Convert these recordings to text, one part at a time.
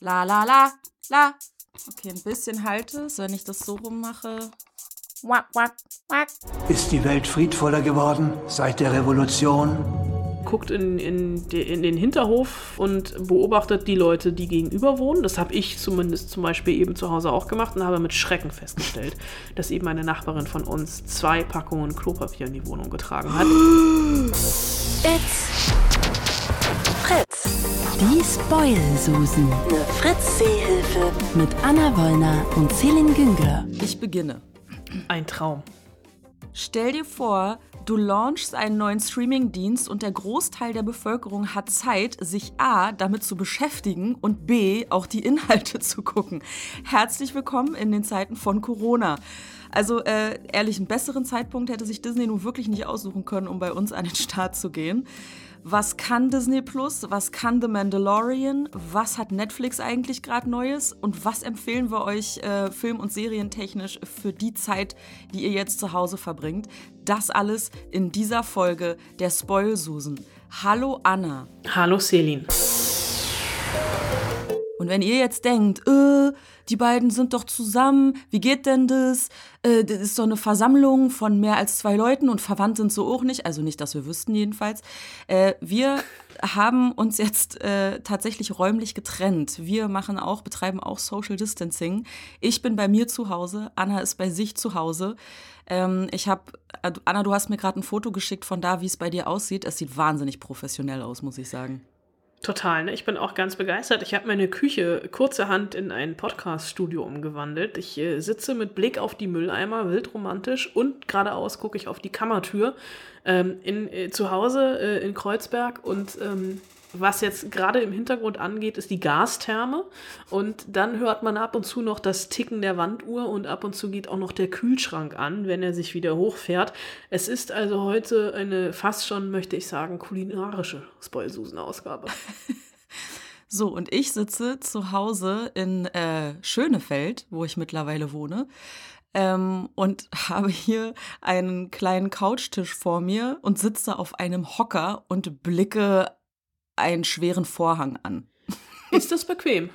La la la la. Okay, ein bisschen halte es, wenn ich das so rummache. Wack, wack, wack. Ist die Welt friedvoller geworden seit der Revolution? guckt in, in, de, in, den Hinterhof und beobachtet die Leute, die gegenüber wohnen. Das habe ich zumindest zum Beispiel eben zu Hause auch gemacht und habe mit Schrecken festgestellt, dass eben eine Nachbarin von uns zwei Packungen Klopapier in die Wohnung getragen hat. It's Fritz. Die Spoil-Susen. Eine Fritz-Seehilfe. Mit Anna Wollner und Celine Güngler. Ich beginne. Ein Traum. Stell dir vor, du launchst einen neuen Streamingdienst und der Großteil der Bevölkerung hat Zeit, sich A damit zu beschäftigen und B auch die Inhalte zu gucken. Herzlich willkommen in den Zeiten von Corona. Also äh, ehrlich, einen besseren Zeitpunkt hätte sich Disney nun wirklich nicht aussuchen können, um bei uns an den Start zu gehen. Was kann Disney Plus? Was kann The Mandalorian? Was hat Netflix eigentlich gerade Neues? Und was empfehlen wir euch äh, film- und serientechnisch für die Zeit, die ihr jetzt zu Hause verbringt? Das alles in dieser Folge der Spoil-Susen. Hallo Anna. Hallo Celine. Und wenn ihr jetzt denkt, äh, die beiden sind doch zusammen, wie geht denn das? Äh, das ist doch eine Versammlung von mehr als zwei Leuten und verwandt sind so auch nicht, also nicht, dass wir wüssten jedenfalls. Äh, wir haben uns jetzt äh, tatsächlich räumlich getrennt. Wir machen auch, betreiben auch Social Distancing. Ich bin bei mir zu Hause, Anna ist bei sich zu Hause. Ähm, ich habe, Anna, du hast mir gerade ein Foto geschickt von da, wie es bei dir aussieht. Es sieht wahnsinnig professionell aus, muss ich sagen. Total, ne? Ich bin auch ganz begeistert. Ich habe meine Küche kurzerhand in ein Podcast-Studio umgewandelt. Ich äh, sitze mit Blick auf die Mülleimer, wildromantisch, und geradeaus gucke ich auf die Kammertür ähm, in, äh, zu Hause äh, in Kreuzberg und ähm, was jetzt gerade im Hintergrund angeht, ist die Gastherme. Und dann hört man ab und zu noch das Ticken der Wanduhr und ab und zu geht auch noch der Kühlschrank an, wenn er sich wieder hochfährt. Es ist also heute eine fast schon, möchte ich sagen, kulinarische Spoilsusen-Ausgabe. So, und ich sitze zu Hause in äh, Schönefeld, wo ich mittlerweile wohne. Ähm, und habe hier einen kleinen Couchtisch vor mir und sitze auf einem Hocker und blicke einen schweren Vorhang an. Ist das bequem?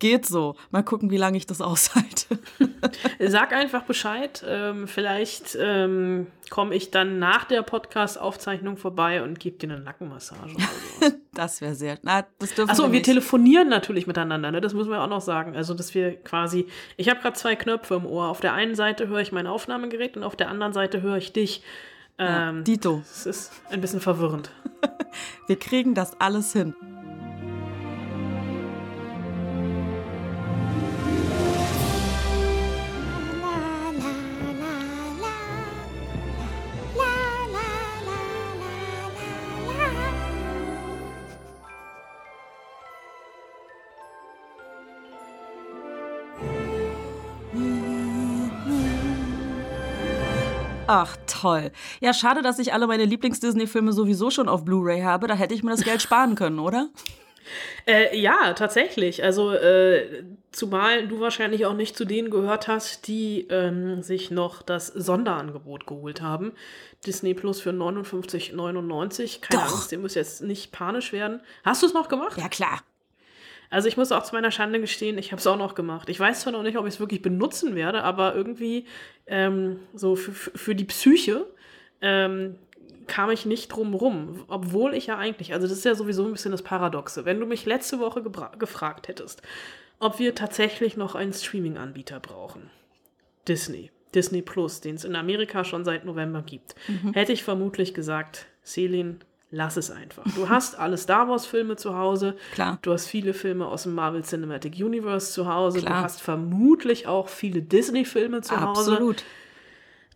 Geht so. Mal gucken, wie lange ich das aushalte. Sag einfach Bescheid. Ähm, vielleicht ähm, komme ich dann nach der Podcast-Aufzeichnung vorbei und gebe dir eine Nackenmassage. Das wäre sehr. Na, das dürfen Achso, wir, wir telefonieren natürlich miteinander. Ne? Das müssen wir auch noch sagen. Also, dass wir quasi. Ich habe gerade zwei Knöpfe im Ohr. Auf der einen Seite höre ich mein Aufnahmegerät und auf der anderen Seite höre ich dich. Ähm, Dito. Es ist ein bisschen verwirrend. Wir kriegen das alles hin. Ach, toll. Ja, schade, dass ich alle meine Lieblings-Disney-Filme sowieso schon auf Blu-ray habe. Da hätte ich mir das Geld sparen können, oder? Äh, ja, tatsächlich. Also, äh, zumal du wahrscheinlich auch nicht zu denen gehört hast, die ähm, sich noch das Sonderangebot geholt haben. Disney Plus für 59,99. Keine Doch. Angst, ihr müsst jetzt nicht panisch werden. Hast du es noch gemacht? Ja, klar. Also ich muss auch zu meiner Schande gestehen, ich habe es auch noch gemacht. Ich weiß zwar noch nicht, ob ich es wirklich benutzen werde, aber irgendwie ähm, so für, für die Psyche ähm, kam ich nicht drum rum, obwohl ich ja eigentlich, also das ist ja sowieso ein bisschen das Paradoxe. Wenn du mich letzte Woche gefragt hättest, ob wir tatsächlich noch einen Streaming-Anbieter brauchen, Disney, Disney Plus, den es in Amerika schon seit November gibt, mhm. hätte ich vermutlich gesagt, Celine, lass es einfach. Du hast alle Star Wars-Filme zu Hause. Klar. Du hast viele Filme aus dem Marvel Cinematic Universe zu Hause. Klar. Du hast vermutlich auch viele Disney-Filme zu Hause. Absolut.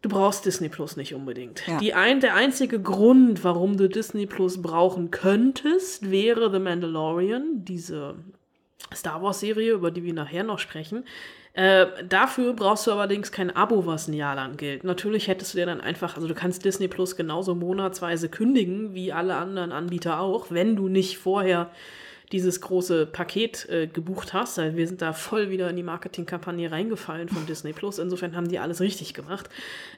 Du brauchst Disney Plus nicht unbedingt. Ja. Die ein, der einzige Grund, warum du Disney Plus brauchen könntest, wäre The Mandalorian, diese Star Wars-Serie, über die wir nachher noch sprechen. Äh, dafür brauchst du allerdings kein Abo, was ein Jahr lang gilt. Natürlich hättest du dir dann einfach, also du kannst Disney Plus genauso monatsweise kündigen, wie alle anderen Anbieter auch, wenn du nicht vorher dieses große Paket äh, gebucht hast. Also wir sind da voll wieder in die Marketingkampagne reingefallen von Disney Plus. Insofern haben die alles richtig gemacht.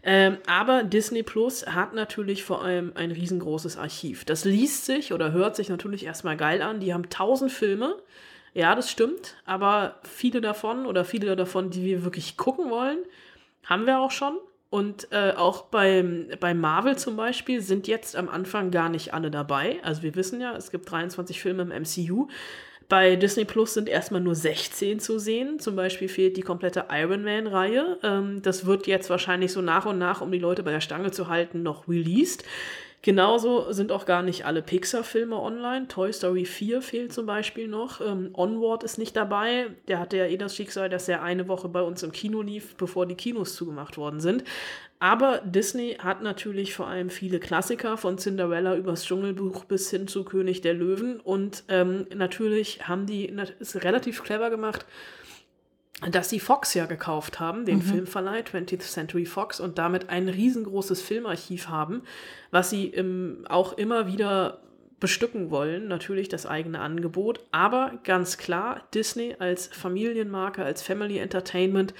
Ähm, aber Disney Plus hat natürlich vor allem ein riesengroßes Archiv. Das liest sich oder hört sich natürlich erstmal geil an. Die haben tausend Filme Ja, das stimmt, aber viele davon oder viele davon, die wir wirklich gucken wollen, haben wir auch schon. Und äh, auch beim, bei Marvel zum Beispiel sind jetzt am Anfang gar nicht alle dabei. Also wir wissen ja, es gibt 23 Filme im MCU. Bei Disney Plus sind erstmal nur 16 zu sehen. Zum Beispiel fehlt die komplette Iron Man-Reihe. Ähm, das wird jetzt wahrscheinlich so nach und nach, um die Leute bei der Stange zu halten, noch released. Genauso sind auch gar nicht alle Pixar-Filme online. Toy Story 4 fehlt zum Beispiel noch. Ähm, Onward ist nicht dabei. Der hatte ja eh das Schicksal, dass er eine Woche bei uns im Kino lief, bevor die Kinos zugemacht worden sind. Aber Disney hat natürlich vor allem viele Klassiker von Cinderella übers Dschungelbuch bis hin zu König der Löwen. Und ähm, natürlich haben die es relativ clever gemacht, dass sie Fox ja gekauft haben, den mhm. Filmverleih 20th Century Fox, und damit ein riesengroßes Filmarchiv haben, was sie im, auch immer wieder bestücken wollen, natürlich das eigene Angebot, aber ganz klar, Disney als Familienmarke, als Family Entertainment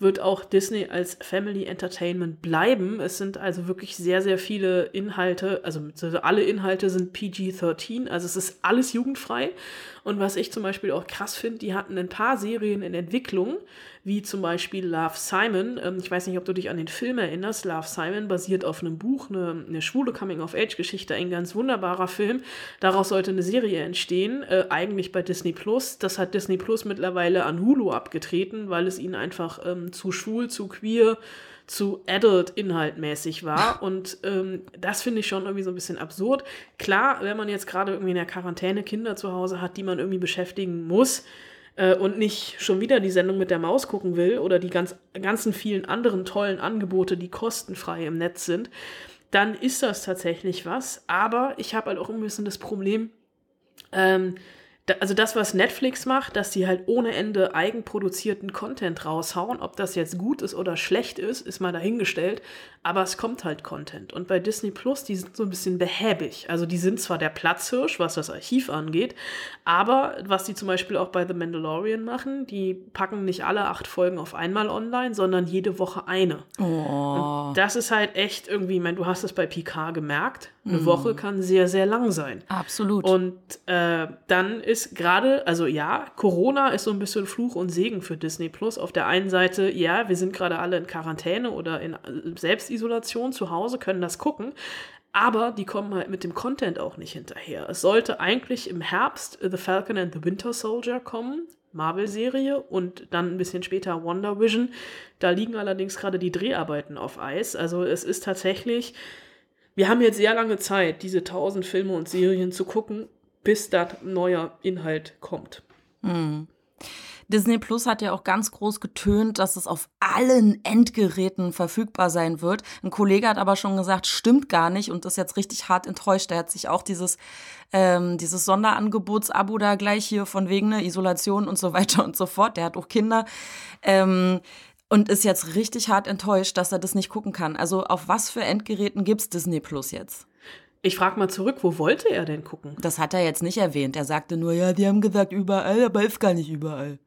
wird auch Disney als Family Entertainment bleiben. Es sind also wirklich sehr, sehr viele Inhalte, also alle Inhalte sind PG-13, also es ist alles jugendfrei. Und was ich zum Beispiel auch krass finde, die hatten ein paar Serien in Entwicklung, wie zum Beispiel Love Simon. Ähm, ich weiß nicht, ob du dich an den Film erinnerst. Love Simon basiert auf einem Buch, eine, eine schwule Coming-of-Age-Geschichte, ein ganz wunderbarer Film. Daraus sollte eine Serie entstehen, äh, eigentlich bei Disney Plus. Das hat Disney Plus mittlerweile an Hulu abgetreten, weil es ihnen einfach ähm, zu schwul, zu queer, zu adult-inhaltmäßig war. Und ähm, das finde ich schon irgendwie so ein bisschen absurd. Klar, wenn man jetzt gerade irgendwie in der Quarantäne Kinder zu Hause hat, die man irgendwie beschäftigen muss, äh, und nicht schon wieder die Sendung mit der Maus gucken will oder die ganz, ganzen vielen anderen tollen Angebote, die kostenfrei im Netz sind, dann ist das tatsächlich was. Aber ich habe halt auch ein bisschen das Problem, ähm, also das, was Netflix macht, dass sie halt ohne Ende eigenproduzierten Content raushauen, ob das jetzt gut ist oder schlecht ist, ist mal dahingestellt, aber es kommt halt Content. Und bei Disney Plus, die sind so ein bisschen behäbig. Also die sind zwar der Platzhirsch, was das Archiv angeht, aber was die zum Beispiel auch bei The Mandalorian machen, die packen nicht alle acht Folgen auf einmal online, sondern jede Woche eine. Oh. Und das ist halt echt irgendwie, ich meine, du hast es bei Picard gemerkt, eine mm. Woche kann sehr, sehr lang sein. Absolut. Und äh, dann ist gerade, also ja, Corona ist so ein bisschen Fluch und Segen für Disney Plus. Auf der einen Seite, ja, wir sind gerade alle in Quarantäne oder in äh, Selbstisolation zu Hause, können das gucken. Aber die kommen halt mit dem Content auch nicht hinterher. Es sollte eigentlich im Herbst The Falcon and the Winter Soldier kommen, Marvel-Serie, und dann ein bisschen später Wonder Vision. Da liegen allerdings gerade die Dreharbeiten auf Eis. Also es ist tatsächlich wir haben jetzt sehr lange Zeit, diese tausend Filme und Serien zu gucken, bis da neuer Inhalt kommt. Mhm. Disney Plus hat ja auch ganz groß getönt, dass es auf allen Endgeräten verfügbar sein wird. Ein Kollege hat aber schon gesagt, stimmt gar nicht und ist jetzt richtig hart enttäuscht. Er hat sich auch dieses, ähm, dieses Sonderangebotsabo da gleich hier von wegen ne, Isolation und so weiter und so fort. Der hat auch Kinder. Ähm, und ist jetzt richtig hart enttäuscht, dass er das nicht gucken kann. Also auf was für Endgeräten gibt's Disney Plus jetzt? Ich frage mal zurück, wo wollte er denn gucken? Das hat er jetzt nicht erwähnt. Er sagte nur, ja, die haben gesagt überall, aber ist gar nicht überall.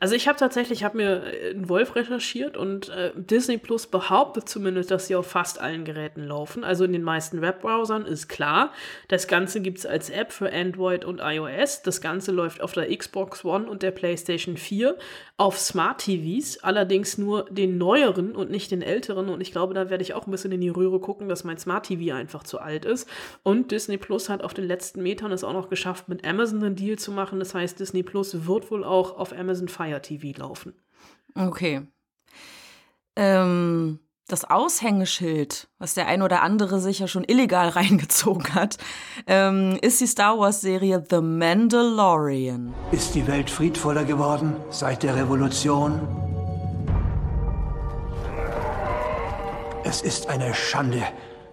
Also ich habe tatsächlich, ich habe mir einen Wolf recherchiert und äh, Disney Plus behauptet zumindest, dass sie auf fast allen Geräten laufen. Also in den meisten Webbrowsern ist klar. Das Ganze gibt es als App für Android und iOS. Das Ganze läuft auf der Xbox One und der PlayStation 4. Auf Smart TVs, allerdings nur den neueren und nicht den älteren. Und ich glaube, da werde ich auch ein bisschen in die Röhre gucken, dass mein Smart TV einfach zu alt ist. Und Disney Plus hat auf den letzten Metern es auch noch geschafft, mit Amazon einen Deal zu machen. Das heißt, Disney Plus wird wohl auch auf Amazon Fire Fire TV laufen. Okay. Ähm, das Aushängeschild, was der ein oder andere sicher schon illegal reingezogen hat, ähm, ist die Star Wars-Serie The Mandalorian. Ist die Welt friedvoller geworden seit der Revolution? Es ist eine Schande,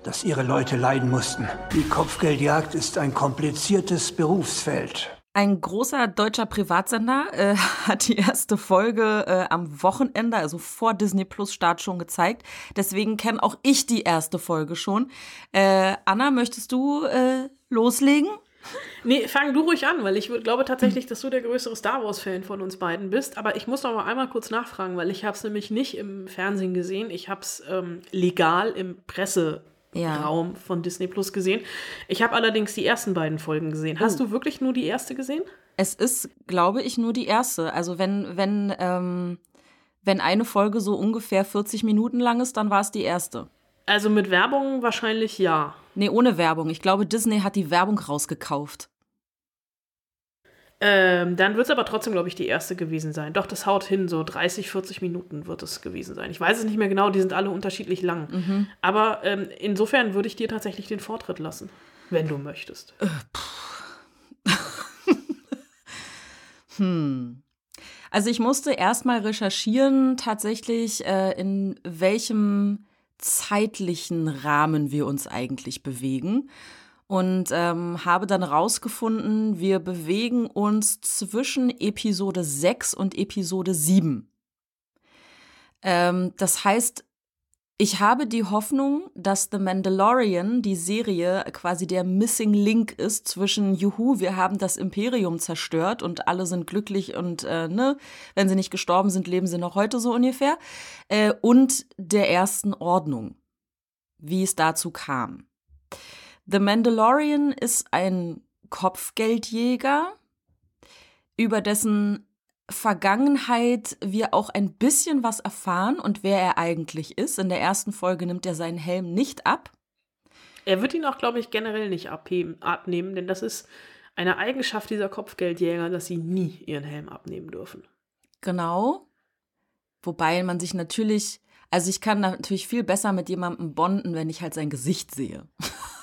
dass ihre Leute leiden mussten. Die Kopfgeldjagd ist ein kompliziertes Berufsfeld. Ein großer deutscher Privatsender äh, hat die erste Folge äh, am Wochenende, also vor Disney Plus Start schon gezeigt. Deswegen kenne auch ich die erste Folge schon. Äh, Anna, möchtest du äh, loslegen? Nee, fang du ruhig an, weil ich glaube tatsächlich, dass du der größere Star Wars-Fan von uns beiden bist. Aber ich muss noch mal einmal kurz nachfragen, weil ich habe es nämlich nicht im Fernsehen gesehen. Ich habe es ähm, legal im Presse ja. von Disney Plus gesehen. Ich habe allerdings die ersten beiden Folgen gesehen. Hast oh. du wirklich nur die erste gesehen? Es ist, glaube ich, nur die erste. Also wenn, wenn, ähm, wenn eine Folge so ungefähr 40 Minuten lang ist, dann war es die erste. Also mit Werbung wahrscheinlich ja. Nee, ohne Werbung. Ich glaube, Disney hat die Werbung rausgekauft. Ähm, dann wird es aber trotzdem, glaube ich, die erste gewesen sein. Doch, das haut hin, so 30, 40 Minuten wird es gewesen sein. Ich weiß es nicht mehr genau, die sind alle unterschiedlich lang. Mhm. Aber ähm, insofern würde ich dir tatsächlich den Vortritt lassen, wenn du möchtest. Hm. Also ich musste erstmal recherchieren, tatsächlich, äh, in welchem zeitlichen Rahmen wir uns eigentlich bewegen. Und ähm, habe dann rausgefunden, wir bewegen uns zwischen Episode 6 und Episode 7. Ähm, das heißt, ich habe die Hoffnung, dass The Mandalorian, die Serie, quasi der Missing Link ist zwischen Juhu, wir haben das Imperium zerstört und alle sind glücklich und äh, ne, wenn sie nicht gestorben sind, leben sie noch heute so ungefähr, äh, und der ersten Ordnung, wie es dazu kam. The Mandalorian ist ein Kopfgeldjäger, über dessen Vergangenheit wir auch ein bisschen was erfahren und wer er eigentlich ist. In der ersten Folge nimmt er seinen Helm nicht ab. Er wird ihn auch, glaube ich, generell nicht abheben, abnehmen, denn das ist eine Eigenschaft dieser Kopfgeldjäger, dass sie nie ihren Helm abnehmen dürfen. Genau. Wobei man sich natürlich, also ich kann natürlich viel besser mit jemandem bonden, wenn ich halt sein Gesicht sehe.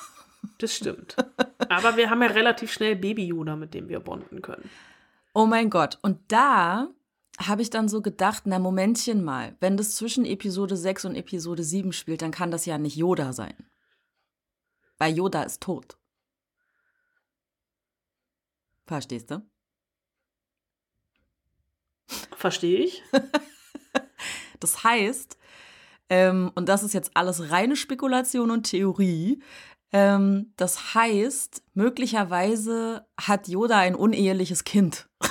Das stimmt. Aber wir haben ja relativ schnell Baby Yoda, mit dem wir bonden können. Oh mein Gott. Und da habe ich dann so gedacht, na Momentchen mal, wenn das zwischen Episode 6 und Episode 7 spielt, dann kann das ja nicht Yoda sein. Weil Yoda ist tot. Verstehst du? Verstehe ich. Das heißt, ähm, und das ist jetzt alles reine Spekulation und Theorie, ähm, das heißt, möglicherweise hat Yoda ein uneheliches Kind.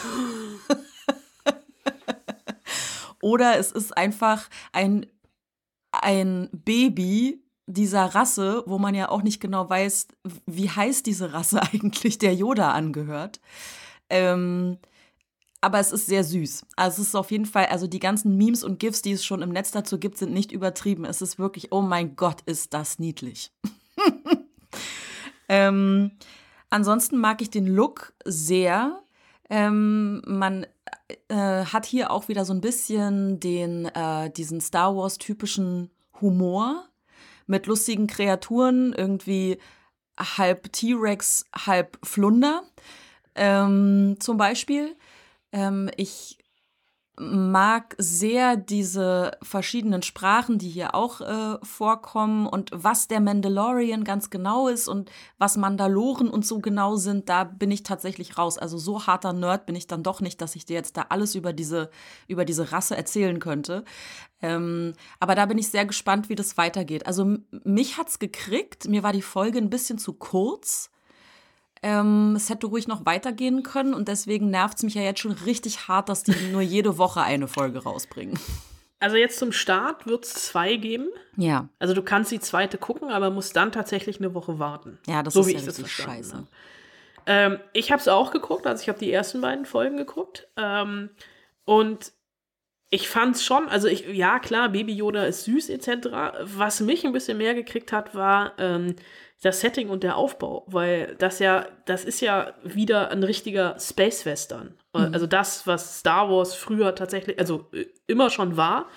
Oder es ist einfach ein, ein Baby dieser Rasse, wo man ja auch nicht genau weiß, wie heißt diese Rasse eigentlich, der Yoda angehört. Ähm, aber es ist sehr süß. Also es ist auf jeden Fall, also die ganzen Memes und GIFs, die es schon im Netz dazu gibt, sind nicht übertrieben. Es ist wirklich, oh mein Gott, ist das niedlich. ähm, ansonsten mag ich den Look sehr. Ähm, man äh, hat hier auch wieder so ein bisschen den, äh, diesen Star Wars-typischen Humor mit lustigen Kreaturen, irgendwie halb T-Rex, halb Flunder ähm, zum Beispiel. Ähm, ich mag sehr diese verschiedenen Sprachen, die hier auch äh, vorkommen und was der Mandalorian ganz genau ist und was Mandaloren und so genau sind, da bin ich tatsächlich raus. Also so harter Nerd bin ich dann doch nicht, dass ich dir jetzt da alles über diese, über diese Rasse erzählen könnte. Ähm, aber da bin ich sehr gespannt, wie das weitergeht. Also mich hat's gekriegt, mir war die Folge ein bisschen zu kurz. Ähm, es hätte ruhig noch weitergehen können und deswegen nervt es mich ja jetzt schon richtig hart, dass die nur jede Woche eine Folge rausbringen. Also jetzt zum Start wird es zwei geben. Ja. Also du kannst die zweite gucken, aber musst dann tatsächlich eine Woche warten. Ja, das so ist wie ja ich richtig scheiße. Ähm, ich habe es auch geguckt, also ich habe die ersten beiden Folgen geguckt. Ähm, und ich fand's schon, also ich, ja klar, Baby Yoda ist süß etc. Was mich ein bisschen mehr gekriegt hat, war ähm, das Setting und der Aufbau, weil das ja, das ist ja wieder ein richtiger Space Western. Also das, was Star Wars früher tatsächlich, also äh, immer schon war.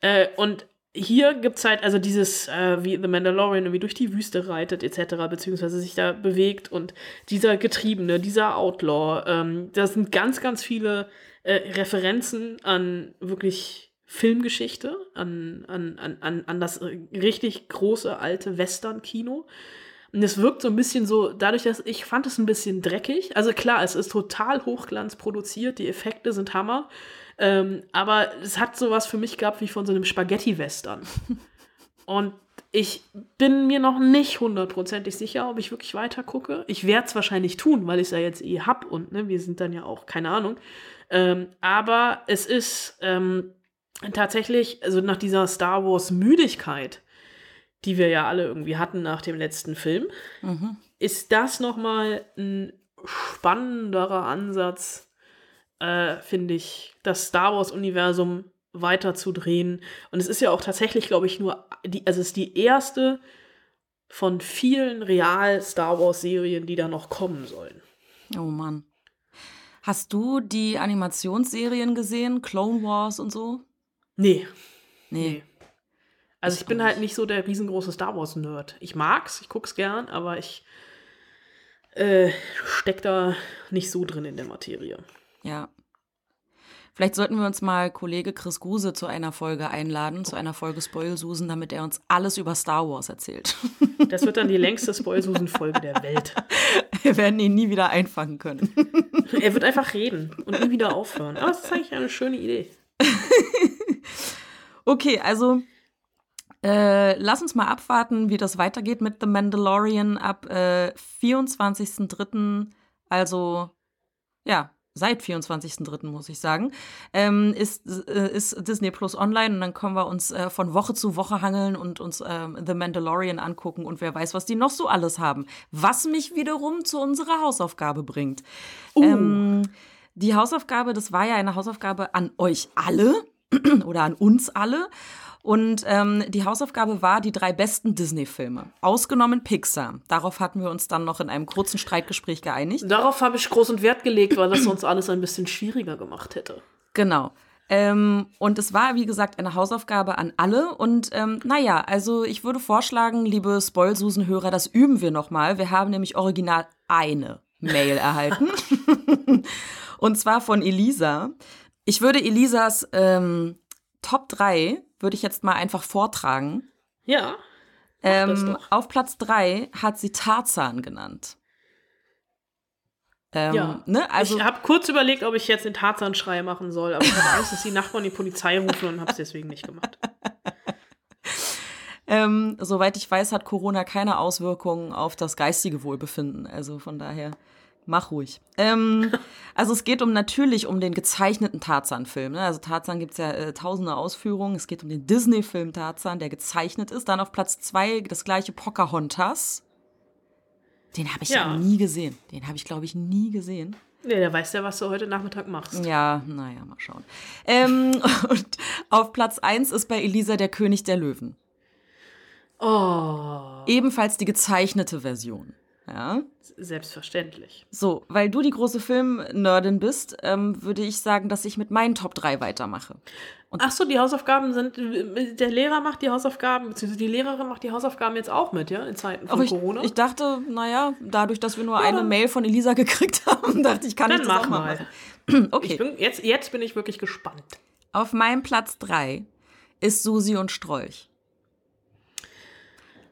Äh, und hier gibt's halt also dieses, äh, wie The Mandalorian irgendwie durch die Wüste reitet etc., beziehungsweise sich da bewegt und dieser Getriebene, dieser Outlaw, ähm, da sind ganz, ganz viele äh, Referenzen an wirklich Filmgeschichte, an, an, an, an, an das richtig große alte Western-Kino. Und es wirkt so ein bisschen so, dadurch, dass ich fand es ein bisschen dreckig. Also klar, es ist total Hochglanz produziert, die Effekte sind Hammer. Ähm, aber es hat sowas für mich gehabt wie von so einem Spaghetti-Western. Und ich bin mir noch nicht hundertprozentig sicher, ob ich wirklich weiter gucke. Ich werde es wahrscheinlich tun, weil ich es ja jetzt eh hab und ne, wir sind dann ja auch, keine Ahnung. Ähm, aber es ist ähm, tatsächlich, also nach dieser Star Wars-Müdigkeit, die wir ja alle irgendwie hatten nach dem letzten Film, ist das nochmal ein spannenderer Ansatz, äh, finde ich, das Star Wars-Universum weiterzudrehen. Und es ist ja auch tatsächlich, glaube ich, nur, die, also es ist die erste von vielen Real-Star Wars-Serien, die da noch kommen sollen. Oh Mann. Hast du die Animationsserien gesehen? Clone Wars und so? Nee. Nee. Also Ich bin halt nicht. nicht so der riesengroße Star Wars-Nerd. Ich mag's, ich guck's gern, aber ich äh, steck da nicht so drin in der Materie. Ja. Vielleicht sollten wir uns mal Kollege Chris Guse zu einer Folge einladen, zu einer Folge Spoilsusen, damit er uns alles über Star Wars erzählt. Das wird dann die längste Spoilsusen-Folge der Welt. Wir werden ihn nie wieder einfangen können. Er wird einfach reden und nie wieder aufhören. Aber es ist eigentlich eine schöne Idee. Okay, also äh, lass uns mal abwarten, wie das weitergeht mit The Mandalorian ab äh, 24.03. Also, ja, seit 24.03. muss ich sagen, ähm, ist, äh, ist Disney Plus online und dann können wir uns äh, von Woche zu Woche hangeln und uns ähm, The Mandalorian angucken und wer weiß, was die noch so alles haben. Was mich wiederum zu unserer Hausaufgabe bringt. Ähm, die Hausaufgabe, das war ja eine Hausaufgabe an euch alle oder an uns alle. Und ähm, die Hausaufgabe war die drei besten Disney-Filme, ausgenommen Pixar. Darauf hatten wir uns dann noch in einem kurzen Streitgespräch geeinigt. Darauf habe ich großen Wert gelegt, weil das sonst alles ein bisschen schwieriger gemacht hätte. Genau. Ähm, und es war, wie gesagt, eine Hausaufgabe an alle. Und ähm, naja, also ich würde vorschlagen, liebe Spoilsusen-Hörer, das üben wir nochmal. Wir haben nämlich original eine Mail erhalten. und zwar von Elisa. Ich würde Elisas ähm, Top 3, würde ich jetzt mal einfach vortragen. Ja. Ähm, doch. auf Platz 3 hat sie Tarzan genannt. Ähm, Ja. ne? Also, ich habe kurz überlegt, ob ich jetzt den Tarzan-Schrei machen soll, aber ich habe Angst, dass die Nachbarn die Polizei rufen und habe es deswegen nicht gemacht. Ähm, soweit ich weiß, hat Corona keine Auswirkungen auf das geistige Wohlbefinden. Also von daher, mach ruhig. Ähm, also es geht um natürlich um den gezeichneten Tarzan-Film. Ne? Also Tarzan gibt es ja äh, tausende Ausführungen. Es geht um den Disney-Film Tarzan, der gezeichnet ist. Dann auf Platz zwei das gleiche Pocahontas. Den habe ich ja. Nie gesehen. Den habe ich, glaube ich, nie gesehen. Nee, der weiß ja, was du heute Nachmittag machst. Ja, naja, mal schauen. Ähm, und auf Platz eins ist bei Elisa der König der Löwen. Oh, Ebenfalls die gezeichnete Version. Ja. selbstverständlich. So, weil du die große Filmnerdin bist, ähm, würde ich sagen, dass ich mit meinen Top 3 weitermache. Ach so, die Hausaufgaben sind, der Lehrer macht die Hausaufgaben, beziehungsweise die Lehrerin macht die Hausaufgaben jetzt auch mit, ja, in Zeiten von ich, Corona. ich dachte, naja, dadurch, dass wir nur Ja, eine Mail von Elisa gekriegt haben, dachte ich, kann Dann ich das mach auch mal machen. Okay, bin, jetzt, jetzt bin ich wirklich gespannt. auf meinem Platz 3 ist Susi und Strolch.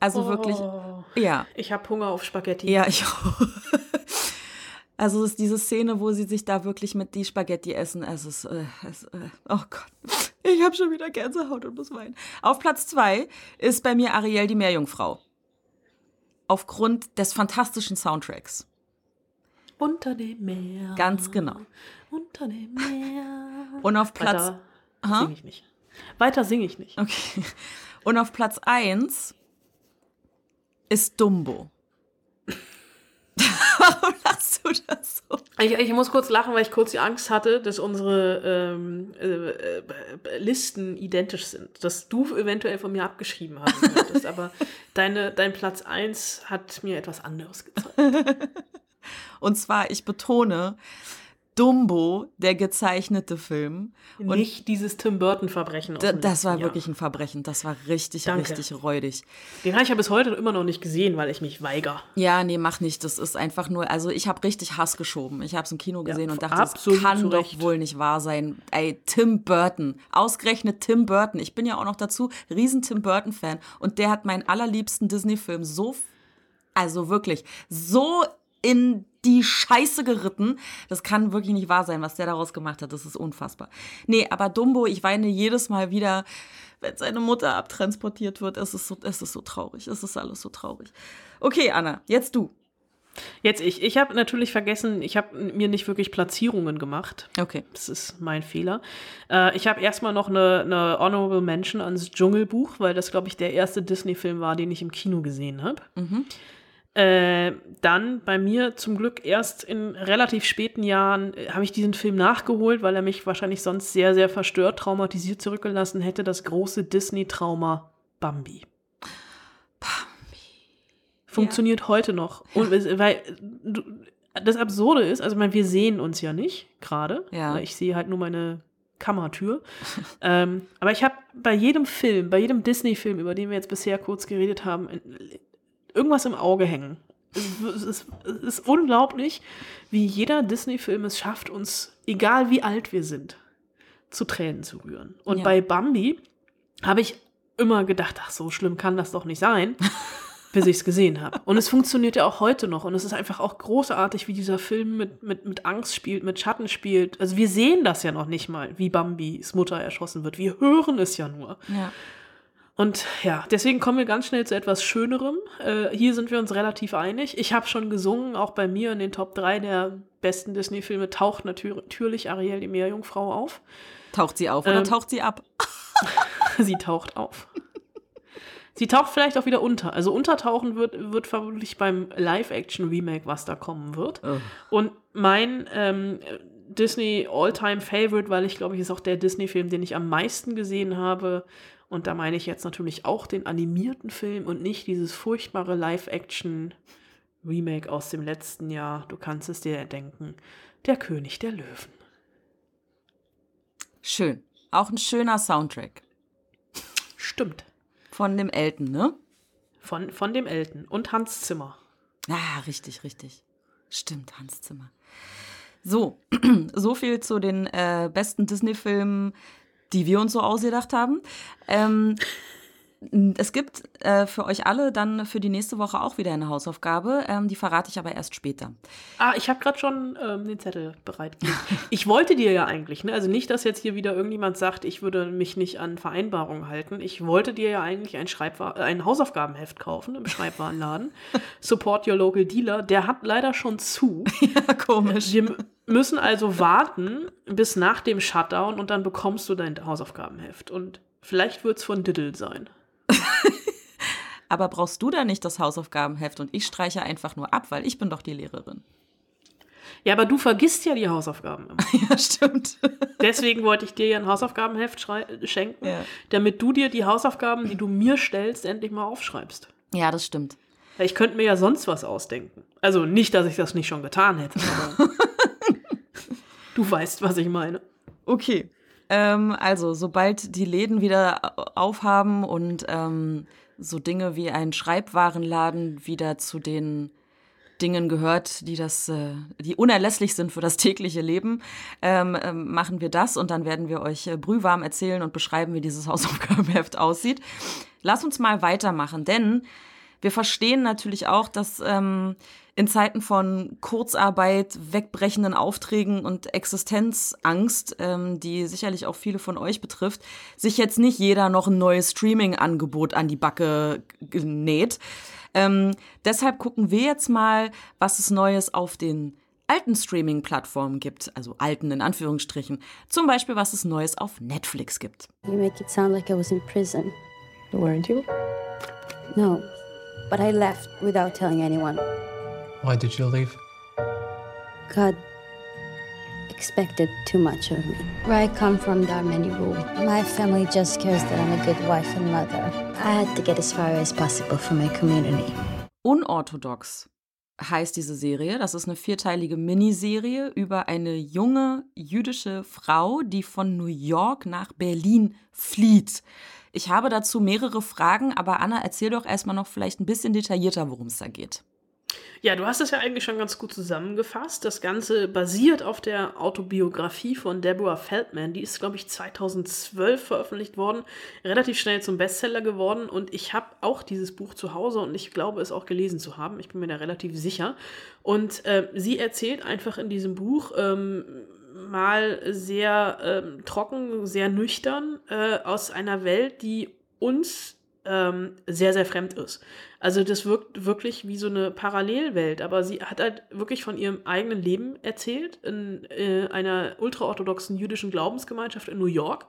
Also wirklich, Oh, ja, ich habe Hunger auf Spaghetti. Ja, ich auch. Also es ist diese Szene, wo sie sich da wirklich mit die Spaghetti essen. Es ist, äh, es, äh, oh Gott, ich habe schon wieder Gänsehaut und muss weinen. Auf Platz zwei ist bei mir Ariel die Meerjungfrau. Aufgrund des fantastischen Soundtracks. Unter dem Meer. Ganz genau. Unter dem Meer. Und auf Platz, Weiter singe ich nicht. Weiter singe ich nicht. okay. Und auf Platz eins ist Dumbo. Warum lachst du das so? Ich, ich muss kurz lachen, weil ich kurz die Angst hatte, dass unsere ähm, äh, äh, Listen identisch sind. Dass du eventuell von mir abgeschrieben haben könntest. aber deine, dein Platz 1 hat mir etwas anderes gezeigt. Und zwar, ich betone, Dumbo, der gezeichnete Film. Und nicht dieses Tim Burton-Verbrechen. das war wirklich ein Verbrechen. Das war richtig, Danke. richtig räudig. Den habe ich ja bis heute immer noch nicht gesehen, weil ich mich weigere. Ja, nee, mach nicht. Das ist einfach nur, also ich habe richtig Hass geschoben. Ich habe es im Kino gesehen und dachte, das kann zu doch wohl nicht wahr sein. Ey, Tim Burton. Ausgerechnet Tim Burton. Ich bin ja auch noch dazu riesen Tim Burton-Fan. Und der hat meinen allerliebsten Disney-Film so, also wirklich, so in die Scheiße geritten. Das kann wirklich nicht wahr sein, was der daraus gemacht hat. Das ist unfassbar. Nee, aber Dumbo, ich weine jedes Mal wieder, wenn seine Mutter abtransportiert wird. Es ist so, es ist so traurig. Es ist alles so traurig. Okay, Anna, jetzt du. Jetzt ich. Ich habe natürlich vergessen, ich habe mir nicht wirklich Platzierungen gemacht. Okay. Das ist mein Fehler. Äh, ich habe erstmal noch eine, eine Honorable Mention ans Dschungelbuch, weil das, glaube ich, der erste Disney-Film war, den ich im Kino gesehen habe. Äh, dann bei mir zum Glück erst in relativ späten Jahren äh, habe ich diesen Film nachgeholt, weil er mich wahrscheinlich sonst sehr, sehr verstört, traumatisiert zurückgelassen hätte. Das große Disney-Trauma Bambi. Funktioniert heute noch. Und es- weil das Absurde ist, also ich meine, wir sehen uns ja nicht gerade. Ja. Ich sehe halt nur meine Kammertür. ähm, aber ich habe bei jedem Film, bei jedem Disney-Film, über den wir jetzt bisher kurz geredet haben, irgendwas im Auge hängen. Es, es, ist, es ist unglaublich, wie jeder Disney-Film es schafft, uns, egal wie alt wir sind, zu Tränen zu rühren. Und Ja. bei Bambi habe ich immer gedacht, ach, so schlimm kann das doch nicht sein, bis ich es gesehen habe. Und es funktioniert ja auch heute noch. Und es ist einfach auch großartig, wie dieser Film mit, mit, mit Angst spielt, mit Schatten spielt. Also wir sehen das ja noch nicht mal, wie Bambis Mutter erschossen wird. Wir hören es ja nur. Ja. Und ja, deswegen kommen wir ganz schnell zu etwas Schönerem. Äh, hier sind wir uns relativ einig. Ich habe schon gesungen, auch bei mir in den Top 3 der besten Disney-Filme taucht natür natürlich Ariel die Meerjungfrau auf. Taucht sie auf oder Ähm, taucht sie ab? Sie taucht auf. Sie taucht vielleicht auch wieder unter. Also untertauchen wird, wird vermutlich beim Live-Action-Remake, was da kommen wird. Oh. Und mein ähm, Disney All-Time Favorite, weil ich glaube, ich ist auch der Disney-Film, den ich am meisten gesehen habe. Und da meine ich jetzt natürlich auch den animierten Film und nicht dieses furchtbare Live-Action-Remake aus dem letzten Jahr. Du kannst es dir denken. Der König der Löwen. Schön. Auch ein schöner Soundtrack. Stimmt. Von dem Elton, ne? Von, von dem Elton und Hans Zimmer. Ah, richtig, richtig. Stimmt, Hans Zimmer. So, so viel zu den äh, besten Disney-Filmen, die wir uns so ausgedacht haben. Ähm, es gibt äh, für euch alle dann für die nächste Woche auch wieder eine Hausaufgabe. Ähm, die verrate ich aber erst später. Ah, ich habe gerade schon ähm, den Zettel bereitgelegt. Ich wollte dir ja eigentlich, ne? also nicht, dass jetzt hier wieder irgendjemand sagt, ich würde mich nicht an Vereinbarungen halten. Ich wollte dir ja eigentlich ein, Schreibwa ein Hausaufgabenheft kaufen im Schreibwarenladen. Support Your Local Dealer. Der hat leider schon zu. Ja, komisch. Wir müssen also warten bis nach dem Shutdown und dann bekommst du dein Hausaufgabenheft. Und vielleicht wird es von Diddle sein. Aber brauchst du da nicht das Hausaufgabenheft und ich streiche einfach nur ab, weil ich bin doch die Lehrerin. Ja, aber du vergisst ja die Hausaufgaben immer. Ja, stimmt. Deswegen wollte ich dir ja ein Hausaufgabenheft schenken, Ja. damit du dir die Hausaufgaben, die du mir stellst, endlich mal aufschreibst. Ja, das stimmt. Ich könnte mir ja sonst was ausdenken. Also nicht, dass ich das nicht schon getan hätte, aber du weißt, was ich meine. Okay. Ähm, also, sobald die Läden wieder aufhaben und ähm, so Dinge wie ein Schreibwarenladen wieder zu den Dingen gehört, die das, äh, die unerlässlich sind für das tägliche Leben, ähm, ähm, machen wir das und dann werden wir euch äh, brühwarm erzählen und beschreiben, wie dieses Hausaufgabenheft aussieht. Lass uns mal weitermachen, denn wir verstehen natürlich auch, dass ähm, in Zeiten von Kurzarbeit, wegbrechenden Aufträgen und Existenzangst, ähm, die sicherlich auch viele von euch betrifft, sich jetzt nicht jeder noch ein neues Streaming-Angebot an die Backe genäht. Ähm, deshalb gucken wir jetzt mal, was es Neues auf den alten Streaming-Plattformen gibt, also alten in Anführungsstrichen. Zum Beispiel, was es Neues auf Netflix gibt. You make it sound like I was in prison. Weren't you? No, but I left without telling anyone. Why did you leave? God expected too much of me. Where I come from, there are many rules. My family just cares that I'm a good wife and mother. I had to get as far as possible for my community. Unorthodox heißt diese Serie. Das ist eine vierteilige Miniserie über eine junge jüdische Frau, die von New York nach Berlin flieht. Ich habe dazu mehrere Fragen, aber Anna, erzähl doch erstmal noch vielleicht ein bisschen detaillierter, worum es da geht. Ja, du hast es ja eigentlich schon ganz gut zusammengefasst. Das Ganze basiert auf der Autobiografie von Deborah Feldman. Die ist, glaube ich, 2012 veröffentlicht worden, relativ schnell zum Bestseller geworden. Und ich habe auch dieses Buch zu Hause und ich glaube es auch gelesen zu haben. Ich bin mir da relativ sicher. Und äh, sie erzählt einfach in diesem Buch ähm, mal sehr ähm, trocken, sehr nüchtern äh, aus einer Welt, die uns ähm, sehr, sehr fremd ist. Also das wirkt wirklich wie so eine Parallelwelt, aber sie hat halt wirklich von ihrem eigenen Leben erzählt in äh, einer ultraorthodoxen jüdischen Glaubensgemeinschaft in New York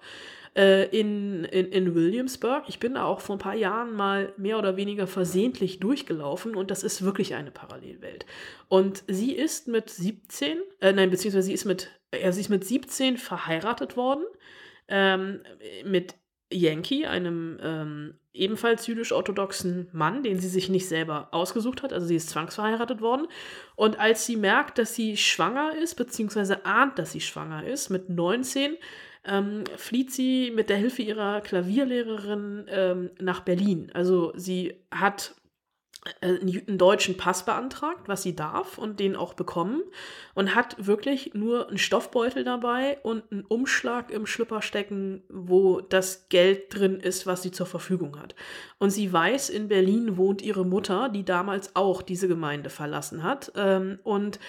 äh, in, in, in Williamsburg. Ich bin da auch vor ein paar Jahren mal mehr oder weniger versehentlich durchgelaufen und das ist wirklich eine Parallelwelt. Und sie ist mit 17, äh, nein, beziehungsweise sie ist mit, sie ist mit 17 verheiratet worden ähm, mit Yankee, einem ähm, ebenfalls jüdisch-orthodoxen Mann, den sie sich nicht selber ausgesucht hat. Also sie ist zwangsverheiratet worden. Und als sie merkt, dass sie schwanger ist, beziehungsweise ahnt, dass sie schwanger ist, mit 19, ähm, flieht sie mit der Hilfe ihrer Klavierlehrerin ähm, nach Berlin. Also sie hat einen deutschen Pass beantragt, was sie darf und den auch bekommen und hat wirklich nur einen Stoffbeutel dabei und einen Umschlag im Schlüpper stecken, wo das Geld drin ist, was sie zur Verfügung hat. Und sie weiß, in Berlin wohnt ihre Mutter, die damals auch diese Gemeinde verlassen hat ähm, und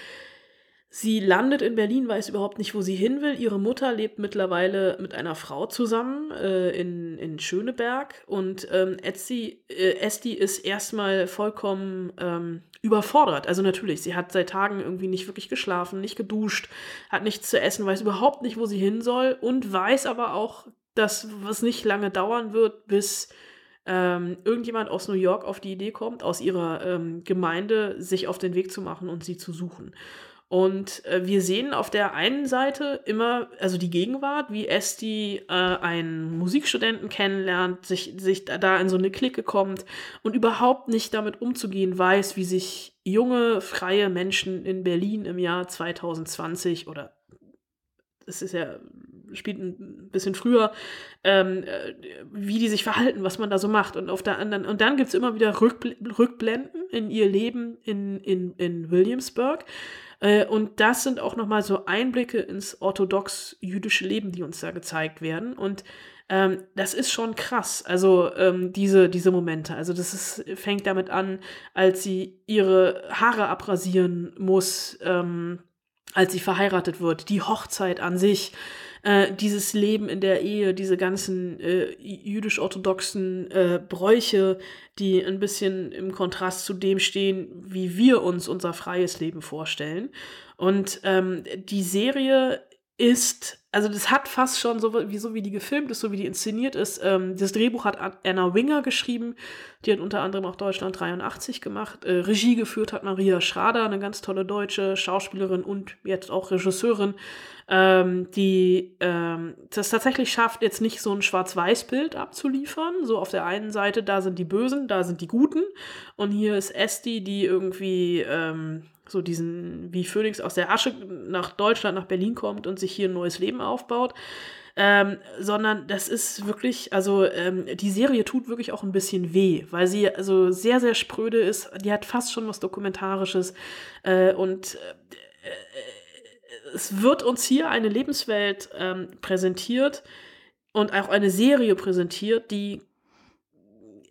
Sie landet in Berlin, weiß überhaupt nicht, wo sie hin will. Ihre Mutter lebt mittlerweile mit einer Frau zusammen äh, in, in Schöneberg und ähm, Etsy, äh, Esti ist erstmal vollkommen ähm, überfordert. Also natürlich, sie hat seit Tagen irgendwie nicht wirklich geschlafen, nicht geduscht, hat nichts zu essen, weiß überhaupt nicht, wo sie hin soll und weiß aber auch, dass es nicht lange dauern wird, bis ähm, irgendjemand aus New York auf die Idee kommt, aus ihrer ähm, Gemeinde sich auf den Weg zu machen und sie zu suchen. Und äh, wir sehen auf der einen Seite immer, also die Gegenwart, wie Esti äh, einen Musikstudenten kennenlernt, sich, sich da in so eine Clique kommt und überhaupt nicht damit umzugehen weiß, wie sich junge, freie Menschen in Berlin im Jahr 2020 oder es ist ja, spielt ein bisschen früher, ähm, äh, wie die sich verhalten, was man da so macht. Und auf der anderen, und dann gibt es immer wieder Rückbl Rückblenden in ihr Leben in, in, in Williamsburg. Äh, und das sind auch nochmal so Einblicke ins orthodox-jüdische Leben, die uns da gezeigt werden. Und ähm, das ist schon krass, also ähm, diese, diese Momente. Also das ist, fängt damit an, als sie ihre Haare abrasieren muss, ähm, als sie verheiratet wird, die Hochzeit an sich, äh, dieses Leben in der Ehe, diese ganzen äh, jüdisch-orthodoxen äh, Bräuche, die ein bisschen im Kontrast zu dem stehen, wie wir uns unser freies Leben vorstellen. Und ähm, die Serie ist, also das hat fast schon so wie, so wie die gefilmt ist, so wie die inszeniert ist. Ähm, das Drehbuch hat Anna Winger geschrieben, die hat unter anderem auch Deutschland 83 gemacht. Äh, Regie geführt hat Maria Schrader, eine ganz tolle deutsche Schauspielerin und jetzt auch Regisseurin ähm, die ähm, das tatsächlich schafft, jetzt nicht so ein Schwarz-Weiß-Bild abzuliefern. So auf der einen Seite, da sind die Bösen, da sind die Guten. Und hier ist Esti, die irgendwie ähm, so diesen, wie Phoenix aus der Asche nach Deutschland, nach Berlin kommt und sich hier ein neues Leben aufbaut. Ähm, sondern das ist wirklich, also ähm, die Serie tut wirklich auch ein bisschen weh, weil sie also sehr, sehr spröde ist. Die hat fast schon was Dokumentarisches äh, und äh, es wird uns hier eine Lebenswelt ähm, präsentiert und auch eine Serie präsentiert, die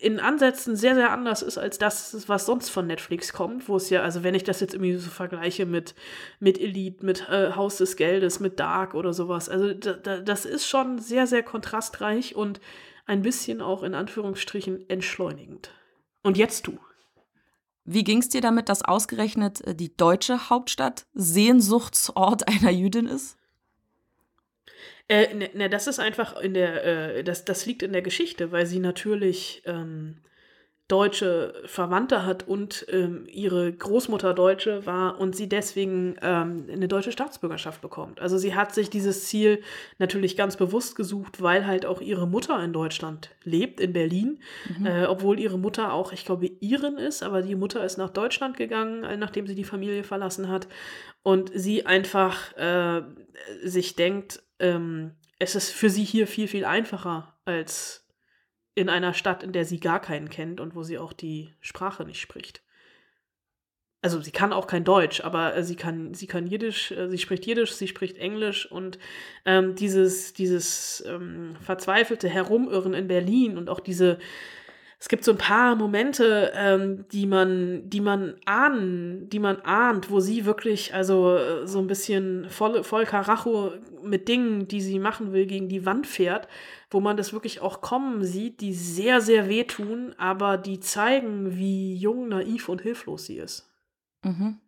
in Ansätzen sehr, sehr anders ist als das, was sonst von Netflix kommt, wo es ja, also wenn ich das jetzt irgendwie so vergleiche mit, mit Elite, mit äh, Haus des Geldes, mit Dark oder sowas, also da, da, das ist schon sehr, sehr kontrastreich und ein bisschen auch in Anführungsstrichen entschleunigend. Und jetzt du. Wie ging es dir damit, dass ausgerechnet äh, die deutsche Hauptstadt Sehnsuchtsort einer Jüdin ist? Äh, ne, ne, das ist einfach in der, äh, das, das liegt in der Geschichte, weil sie natürlich ähm, deutsche Verwandte hat und ähm, ihre Großmutter Deutsche war und sie deswegen ähm, eine deutsche Staatsbürgerschaft bekommt. Also sie hat sich dieses Ziel natürlich ganz bewusst gesucht, weil halt auch ihre Mutter in Deutschland lebt, in Berlin, mhm. äh, obwohl ihre Mutter auch, ich glaube, Iren ist, aber die Mutter ist nach Deutschland gegangen, äh, nachdem sie die Familie verlassen hat und sie einfach äh, sich denkt, ähm, es ist für sie hier viel, viel einfacher als in einer Stadt, in der sie gar keinen kennt und wo sie auch die Sprache nicht spricht. Also sie kann auch kein Deutsch, aber äh, sie kann, sie kann Jiddisch, äh, sie spricht Jiddisch, sie spricht Englisch und ähm, dieses, dieses ähm, verzweifelte Herumirren in Berlin und auch diese es gibt so ein paar Momente, ähm, die man, die man ahnen, die man ahnt, wo sie wirklich, also äh, so ein bisschen voll, voll Karacho mit Dingen, die sie machen will, gegen die Wand fährt, wo man das wirklich auch kommen sieht, die sehr, sehr wehtun, aber die zeigen, wie jung, naiv und hilflos sie ist. Mhm.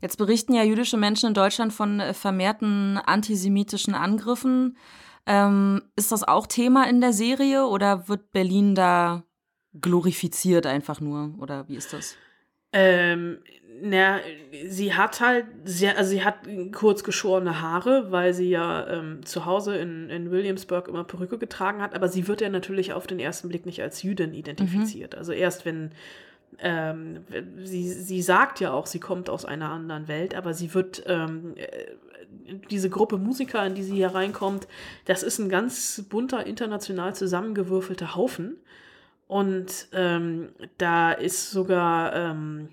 Jetzt berichten ja jüdische Menschen in Deutschland von äh, vermehrten antisemitischen Angriffen. Ähm, ist das auch Thema in der Serie oder wird Berlin da glorifiziert einfach nur? Oder wie ist das? Ähm, na, sie hat halt sehr, also sie hat kurz geschorene Haare, weil sie ja ähm, zu Hause in, in Williamsburg immer Perücke getragen hat, aber sie wird ja natürlich auf den ersten Blick nicht als Jüdin identifiziert. Mhm. Also erst wenn ähm, sie, sie sagt ja auch, sie kommt aus einer anderen Welt, aber sie wird ähm, äh, diese Gruppe Musiker, in die sie hier reinkommt, das ist ein ganz bunter, international zusammengewürfelter Haufen. Und ähm, da ist sogar, ähm,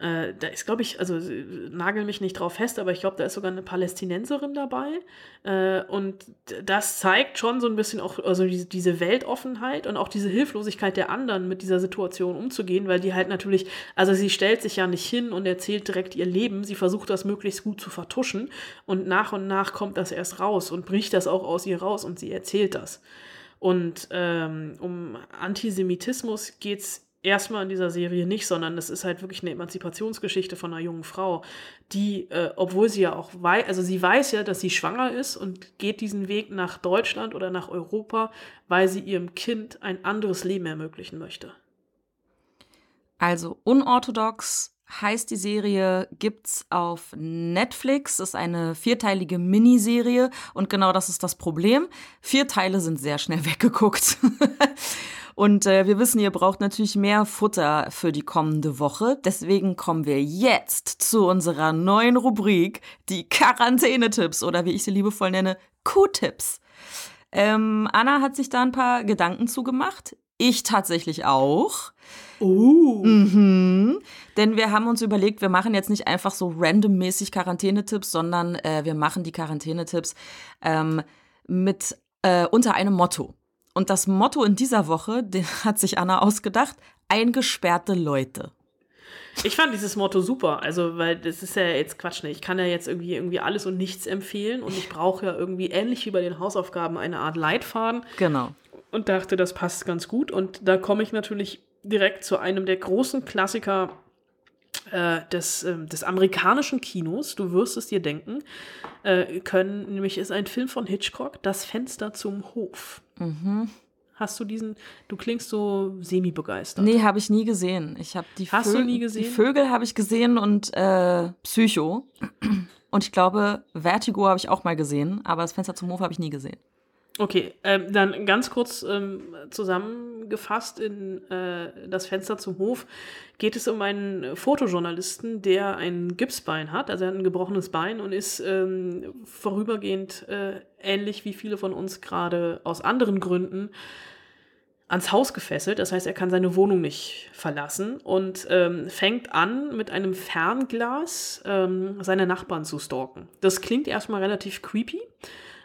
äh, da ist, glaube ich, also nagel mich nicht drauf fest, aber ich glaube, da ist sogar eine Palästinenserin dabei. Äh, und das zeigt schon so ein bisschen auch also diese, diese Weltoffenheit und auch diese Hilflosigkeit der anderen, mit dieser Situation umzugehen, weil die halt natürlich, also sie stellt sich ja nicht hin und erzählt direkt ihr Leben, sie versucht das möglichst gut zu vertuschen und nach und nach kommt das erst raus und bricht das auch aus ihr raus und sie erzählt das. Und ähm, um Antisemitismus geht es erstmal in dieser Serie nicht, sondern es ist halt wirklich eine Emanzipationsgeschichte von einer jungen Frau, die, äh, obwohl sie ja auch weiß, also sie weiß ja, dass sie schwanger ist und geht diesen Weg nach Deutschland oder nach Europa, weil sie ihrem Kind ein anderes Leben ermöglichen möchte. Also unorthodox, heißt die Serie, gibt's auf Netflix. Ist eine vierteilige Miniserie und genau das ist das Problem. Vier Teile sind sehr schnell weggeguckt. und äh, wir wissen, ihr braucht natürlich mehr Futter für die kommende Woche. Deswegen kommen wir jetzt zu unserer neuen Rubrik, die Quarantänetipps oder wie ich sie liebevoll nenne, Q-Tipps. Ähm, Anna hat sich da ein paar Gedanken zugemacht. Ich tatsächlich auch. Oh. Mhm. Denn wir haben uns überlegt, wir machen jetzt nicht einfach so randommäßig Quarantänetipps, sondern äh, wir machen die Quarantänetipps ähm, mit äh, unter einem Motto. Und das Motto in dieser Woche, den hat sich Anna ausgedacht, eingesperrte Leute. Ich fand dieses Motto super, also weil das ist ja jetzt Quatsch, ne? Ich kann ja jetzt irgendwie irgendwie alles und nichts empfehlen und ich brauche ja irgendwie ähnlich wie bei den Hausaufgaben eine Art Leitfaden. Genau. Und dachte, das passt ganz gut und da komme ich natürlich direkt zu einem der großen Klassiker äh, des, äh, des amerikanischen Kinos, du wirst es dir denken, äh, können, nämlich ist ein Film von Hitchcock, Das Fenster zum Hof. Mhm. Hast du diesen, du klingst so semi-begeistert. Nee, habe ich nie gesehen. Ich habe die, Hast du nie gesehen? die Vögel habe ich gesehen und äh, Psycho. Und ich glaube, Vertigo habe ich auch mal gesehen, aber das Fenster zum Hof habe ich nie gesehen. Okay, ähm, dann ganz kurz ähm, zusammengefasst in äh, das Fenster zum Hof geht es um einen Fotojournalisten, der ein Gipsbein hat, also ein gebrochenes Bein und ist ähm, vorübergehend äh, ähnlich wie viele von uns gerade aus anderen Gründen ans Haus gefesselt. Das heißt, er kann seine Wohnung nicht verlassen und ähm, fängt an, mit einem Fernglas ähm, seine Nachbarn zu stalken. Das klingt erstmal relativ creepy.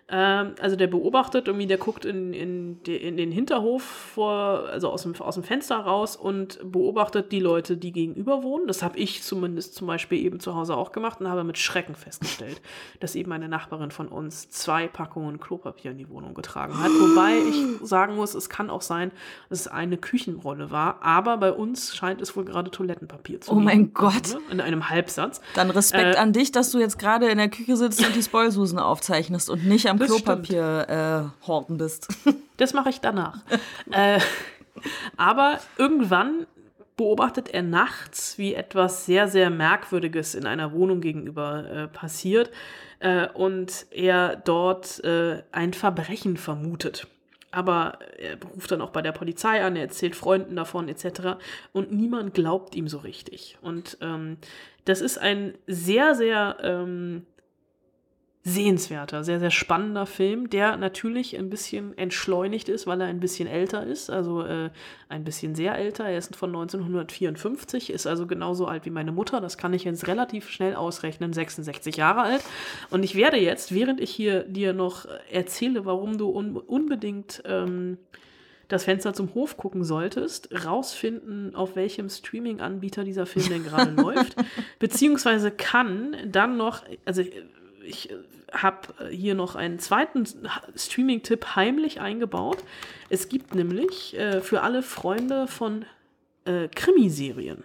Ähm, also der beobachtet, irgendwie der guckt in, in, de, in den Hinterhof vor, also aus dem, aus dem Fenster raus und beobachtet die Leute, die gegenüber wohnen. Das habe ich zumindest zum Beispiel eben zu Hause auch gemacht und habe mit Schrecken festgestellt, dass eben eine Nachbarin von uns zwei Packungen Klopapier in die Wohnung getragen hat. Wobei ich sagen muss, es kann auch sein, dass es eine Küchenrolle war, aber bei uns scheint es wohl gerade Toilettenpapier zu Oh mein Gott. Ne? In einem Halbsatz. Dann Respekt Äh, an dich, dass du jetzt gerade in der Küche sitzt und die Spoilsusen aufzeichnest und nicht am Das Klopapier äh, horten bist. Das mache ich danach. äh, aber irgendwann beobachtet er nachts, wie etwas sehr, sehr Merkwürdiges in einer Wohnung gegenüber äh, passiert äh, und er dort äh, ein Verbrechen vermutet. Aber er ruft dann auch bei der Polizei an, er erzählt Freunden davon etc. Und niemand glaubt ihm so richtig. Und ähm, das ist ein sehr, sehr ähm, sehenswerter, sehr, sehr spannender Film, der natürlich ein bisschen entschleunigt ist, weil er ein bisschen älter ist, also äh, ein bisschen sehr älter. Er ist von 1954, ist also genauso alt wie meine Mutter. Das kann ich jetzt relativ schnell ausrechnen, 66 Jahre alt. Und ich werde jetzt, während ich hier dir noch erzähle, warum du un unbedingt ähm, das Fenster zum Hof gucken solltest, rausfinden, auf welchem Streaming-Anbieter dieser Film denn gerade läuft, beziehungsweise kann dann noch, also ich habe hier noch einen zweiten Streaming-Tipp heimlich eingebaut. Es gibt nämlich äh, für alle Freunde von äh, Krimiserien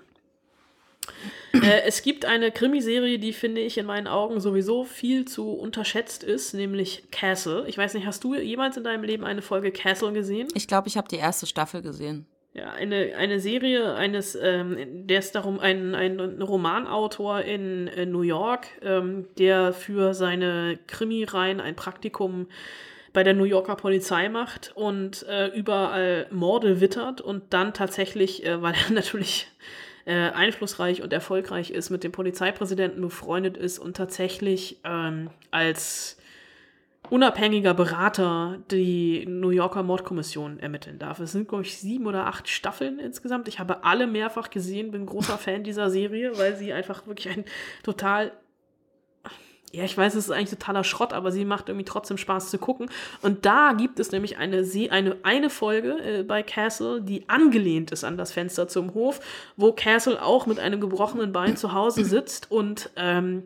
äh, es gibt eine Krimiserie, die finde ich in meinen Augen sowieso viel zu unterschätzt ist, nämlich Castle. Ich weiß nicht, hast du jemals in deinem Leben eine Folge Castle gesehen? Ich glaube, ich habe die erste Staffel gesehen. Ja, eine, eine Serie eines, ähm, der ist darum, ein, ein Romanautor in, in New York, ähm, der für seine Krimireihen ein Praktikum bei der New Yorker Polizei macht und äh, überall Morde wittert und dann tatsächlich, äh, weil er natürlich äh, einflussreich und erfolgreich ist, mit dem Polizeipräsidenten befreundet ist und tatsächlich ähm, als unabhängiger Berater die New Yorker Mordkommission ermitteln darf. Es sind, glaube ich, sieben oder acht Staffeln insgesamt. Ich habe alle mehrfach gesehen, bin großer Fan dieser Serie, weil sie einfach wirklich ein total ja, ich weiß, es ist eigentlich totaler Schrott, aber sie macht irgendwie trotzdem Spaß zu gucken. Und da gibt es nämlich eine, eine, eine Folge äh, bei Castle, die angelehnt ist an das Fenster zum Hof, wo Castle auch mit einem gebrochenen Bein zu Hause sitzt und ähm,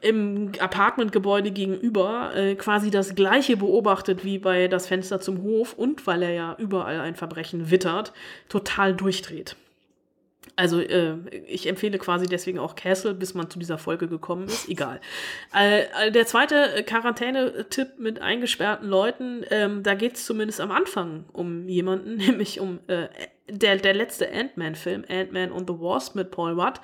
im Apartmentgebäude gegenüber äh, quasi das gleiche beobachtet wie bei das Fenster zum Hof und weil er ja überall ein Verbrechen wittert, total durchdreht. Also äh, ich empfehle quasi deswegen auch Castle, bis man zu dieser Folge gekommen ist. Egal. Äh, der zweite Quarantäne-Tipp mit eingesperrten Leuten, ähm, da geht es zumindest am Anfang um jemanden, nämlich um äh, der, der letzte Ant-Man-Film, Ant-Man and the Wasp mit Paul Rudd.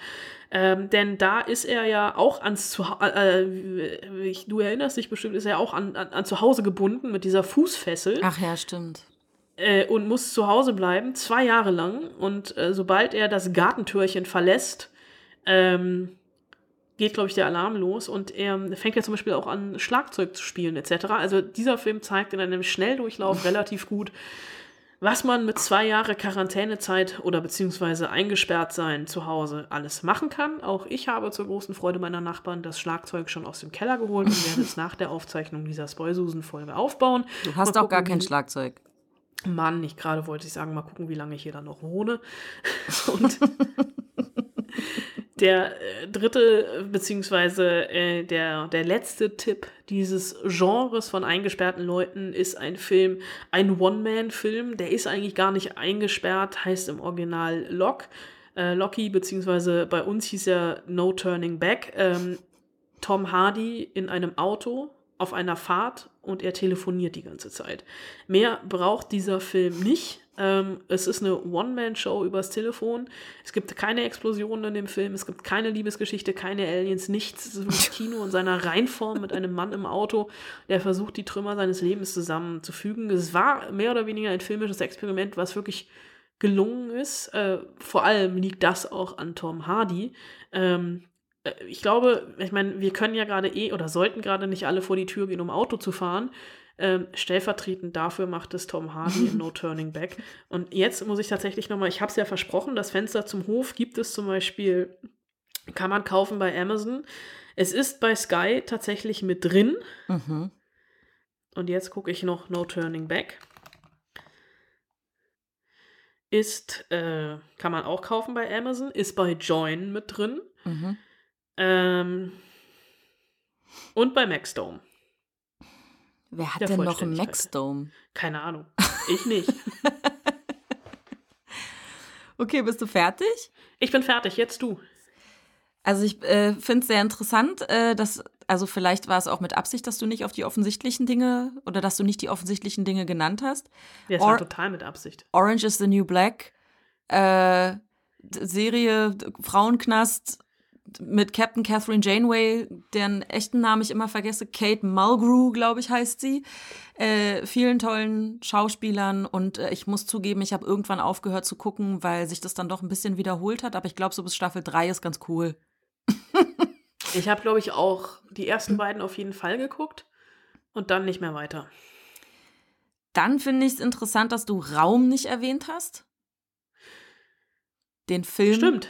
Ähm, denn da ist er ja auch ans Zuhause, äh, du erinnerst dich bestimmt, ist er auch an, an, an Zuhause gebunden mit dieser Fußfessel. Ach ja, stimmt äh, und muss zu Hause bleiben, zwei Jahre lang. Und äh, sobald er das Gartentürchen verlässt, ähm, geht, glaube ich, der Alarm los und er fängt ja zum Beispiel auch an, Schlagzeug zu spielen, etc. Also dieser Film zeigt in einem Schnelldurchlauf relativ gut, was man mit zwei Jahre Quarantänezeit oder beziehungsweise eingesperrt sein zu Hause alles machen kann. Auch ich habe zur großen Freude meiner Nachbarn das Schlagzeug schon aus dem Keller geholt und werde es nach der Aufzeichnung dieser Spoilsusen-Folge aufbauen. Du hast auch gar kein Schlagzeug. Mann, ich gerade wollte ich sagen, mal gucken, wie lange ich hier dann noch wohne. Und der äh, dritte, beziehungsweise äh, der, der letzte Tipp dieses Genres von eingesperrten Leuten ist ein Film, ein One-Man-Film. Der ist eigentlich gar nicht eingesperrt, heißt im Original Lock. Äh, Locky, beziehungsweise bei uns hieß er No Turning Back. Ähm, Tom Hardy in einem Auto auf einer Fahrt und er telefoniert die ganze Zeit. Mehr braucht dieser Film nicht. Ähm, es ist eine One-Man-Show übers Telefon. Es gibt keine Explosionen in dem Film, es gibt keine Liebesgeschichte, keine Aliens, nichts. Es ist Kino in seiner Reinform mit einem Mann im Auto, der versucht, die Trümmer seines Lebens zusammenzufügen. Es war mehr oder weniger ein filmisches Experiment, was wirklich gelungen ist. Äh, vor allem liegt das auch an Tom Hardy. Ähm, äh, ich glaube, ich meine, wir können ja gerade eh oder sollten gerade nicht alle vor die Tür gehen, um Auto zu fahren. Ähm, stellvertretend dafür macht es Tom Hardy in No Turning Back. Und jetzt muss ich tatsächlich nochmal, ich habe es ja versprochen, das Fenster zum Hof gibt es zum Beispiel, kann man kaufen bei Amazon. Es ist bei Sky tatsächlich mit drin. Mhm. Und jetzt gucke ich noch No Turning Back. Ist, äh, kann man auch kaufen bei Amazon, ist bei Join mit drin. Mhm. Ähm, und bei Maxdome. Wer hat denn noch einen Maxdome? Keine Ahnung. Ich nicht. okay, bist du fertig? Ich bin fertig, jetzt du. Also ich äh, finde es sehr interessant, äh, dass, also vielleicht war es auch mit Absicht, dass du nicht auf die offensichtlichen Dinge oder dass du nicht die offensichtlichen Dinge genannt hast. Ja, es Or war total mit Absicht. Orange is the New Black, äh, Serie, Frauenknast, mit Captain Catherine Janeway, deren echten Namen ich immer vergesse, Kate Mulgrew, glaube ich, heißt sie. Äh, vielen tollen Schauspielern und äh, ich muss zugeben, ich habe irgendwann aufgehört zu gucken, weil sich das dann doch ein bisschen wiederholt hat, aber ich glaube, so bis Staffel 3 ist ganz cool. ich habe, glaube ich, auch die ersten beiden auf jeden Fall geguckt und dann nicht mehr weiter. Dann finde ich es interessant, dass du Raum nicht erwähnt hast. Den Film. Stimmt.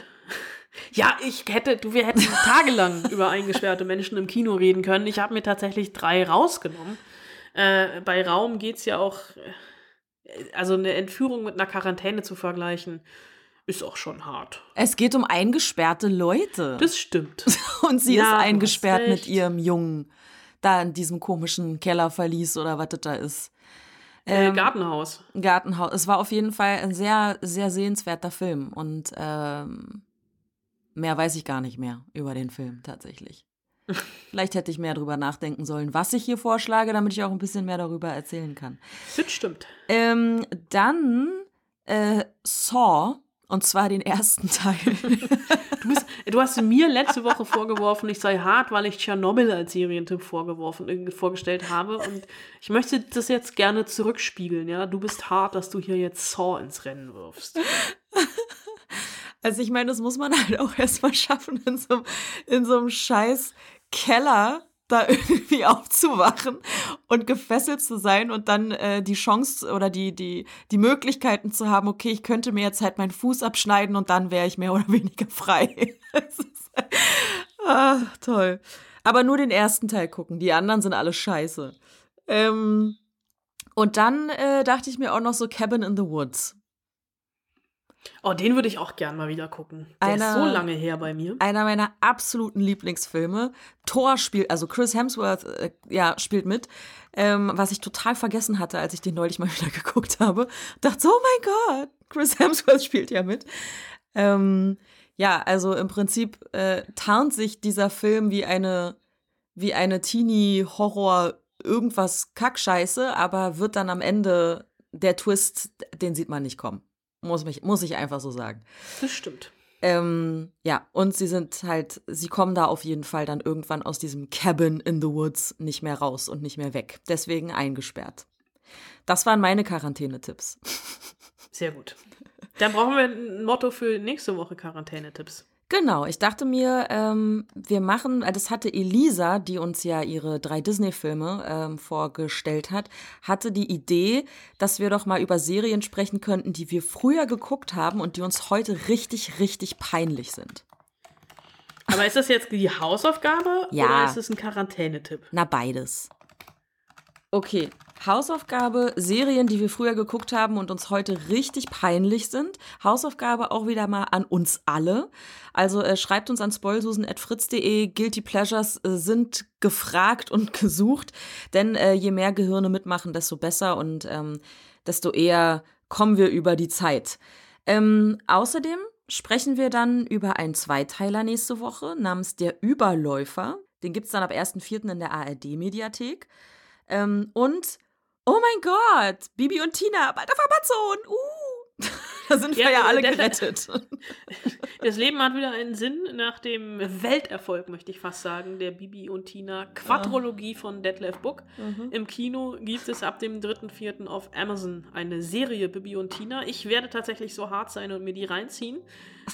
Ja, ich hätte, du, wir hätten tagelang über eingesperrte Menschen im Kino reden können. Ich habe mir tatsächlich drei rausgenommen. Äh, bei Raum geht es ja auch, also eine Entführung mit einer Quarantäne zu vergleichen, ist auch schon hart. Es geht um eingesperrte Leute. Das stimmt. Und sie Ja, ist eingesperrt mit ihrem Jungen. Da in diesem komischen Kellerverlies oder was das da ist. Äh, Ähm, Gartenhaus. Gartenhaus. Es war auf jeden Fall ein sehr, sehr sehenswerter Film. Und ähm, mehr weiß ich gar nicht mehr über den Film tatsächlich. Vielleicht hätte ich mehr drüber nachdenken sollen, was ich hier vorschlage, damit ich auch ein bisschen mehr darüber erzählen kann. Das stimmt. Ähm, dann äh, Saw, und zwar den ersten Teil. Du, bist, du hast mir letzte Woche vorgeworfen, ich sei hart, weil ich Tschernobyl als Serientipp vorgeworfen, äh, vorgestellt habe. Und ich möchte das jetzt gerne zurückspiegeln, ja. Du bist hart, dass du hier jetzt Saw ins Rennen wirfst. Also ich meine, das muss man halt auch erstmal schaffen, in so, einem- in so einem scheiß Keller da irgendwie aufzuwachen und gefesselt zu sein und dann äh, die Chance oder die, die, die Möglichkeiten zu haben, okay, ich könnte mir jetzt halt meinen Fuß abschneiden und dann wäre ich mehr oder weniger frei. Ah, toll. Aber nur den ersten Teil gucken, die anderen sind alle scheiße. Ähm, und dann äh, dachte ich mir auch noch so Cabin in the Woods. Oh, den würde ich auch gern mal wieder gucken. Der Einer- ist so lange her bei mir. einer meiner absoluten Lieblingsfilme. Thor spielt, also Chris Hemsworth, äh, ja, spielt mit. Ähm, was ich total vergessen hatte, als ich den neulich mal wieder geguckt habe. Dachte so, oh mein Gott, Chris Hemsworth spielt ja mit. Ähm, ja, also im Prinzip äh, tarnt sich dieser Film wie eine, wie eine Teenie-Horror- irgendwas Kackscheiße, aber wird dann am Ende der Twist, den sieht man nicht kommen. Muss, mich, muss ich einfach so sagen. Das stimmt. Ähm, ja, und sie sind halt, sie kommen da auf jeden Fall dann irgendwann aus diesem Cabin in the Woods nicht mehr raus und nicht mehr weg. Deswegen eingesperrt. Das waren meine Quarantänetipps. Sehr gut. Dann brauchen wir ein Motto für nächste Woche Quarantänetipps. Genau, ich dachte mir, ähm, wir machen, äh, das hatte Elisa, die uns ja ihre drei Disney-Filme ähm, vorgestellt hat, hatte die Idee, dass wir doch mal über Serien sprechen könnten, die wir früher geguckt haben und die uns heute richtig, richtig peinlich sind. Aber ist das jetzt die Hausaufgabe Ja. oder ist es ein Quarantänetipp? Na, beides. Okay, Hausaufgabe, Serien, die wir früher geguckt haben und uns heute richtig peinlich sind. Hausaufgabe auch wieder mal an uns alle. Also äh, schreibt uns an spoilsusen.fritz.de. Guilty Pleasures äh, sind gefragt und gesucht, denn äh, je mehr Gehirne mitmachen, desto besser und ähm, desto eher kommen wir über die Zeit. Ähm, außerdem sprechen wir dann über einen Zweiteiler nächste Woche namens Der Überläufer. Den gibt es dann ab 1.4. in der ARD-Mediathek. Ähm, und, oh mein Gott, Bibi und Tina, bald auf Amazon. Uh. da sind wir Ja, ja, alle gerettet. Das Leben hat wieder einen Sinn nach dem Welterfolg, möchte ich fast sagen, der Bibi und Tina Quadrologie von Detlef Book. Im Kino gibt es ab dem 3.4. auf Amazon eine Serie Bibi und Tina. Ich werde tatsächlich so hart sein und mir die reinziehen.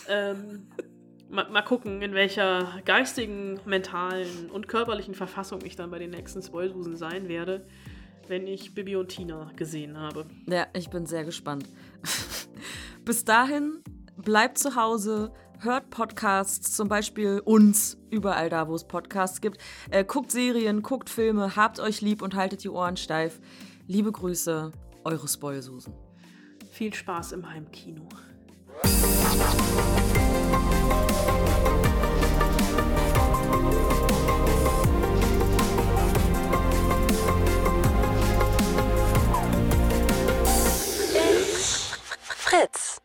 ähm, mal, mal gucken, in welcher geistigen, mentalen und körperlichen Verfassung ich dann bei den nächsten Spoilsusen sein werde, wenn ich Bibi und Tina gesehen habe. Ja, ich bin sehr gespannt. Bis dahin, bleibt zu Hause, hört Podcasts, zum Beispiel uns, überall da, wo es Podcasts gibt. Äh, guckt Serien, guckt Filme, habt euch lieb und haltet die Ohren steif. Liebe Grüße, eure Spoilsusen. Viel Spaß im Heimkino. Fritz.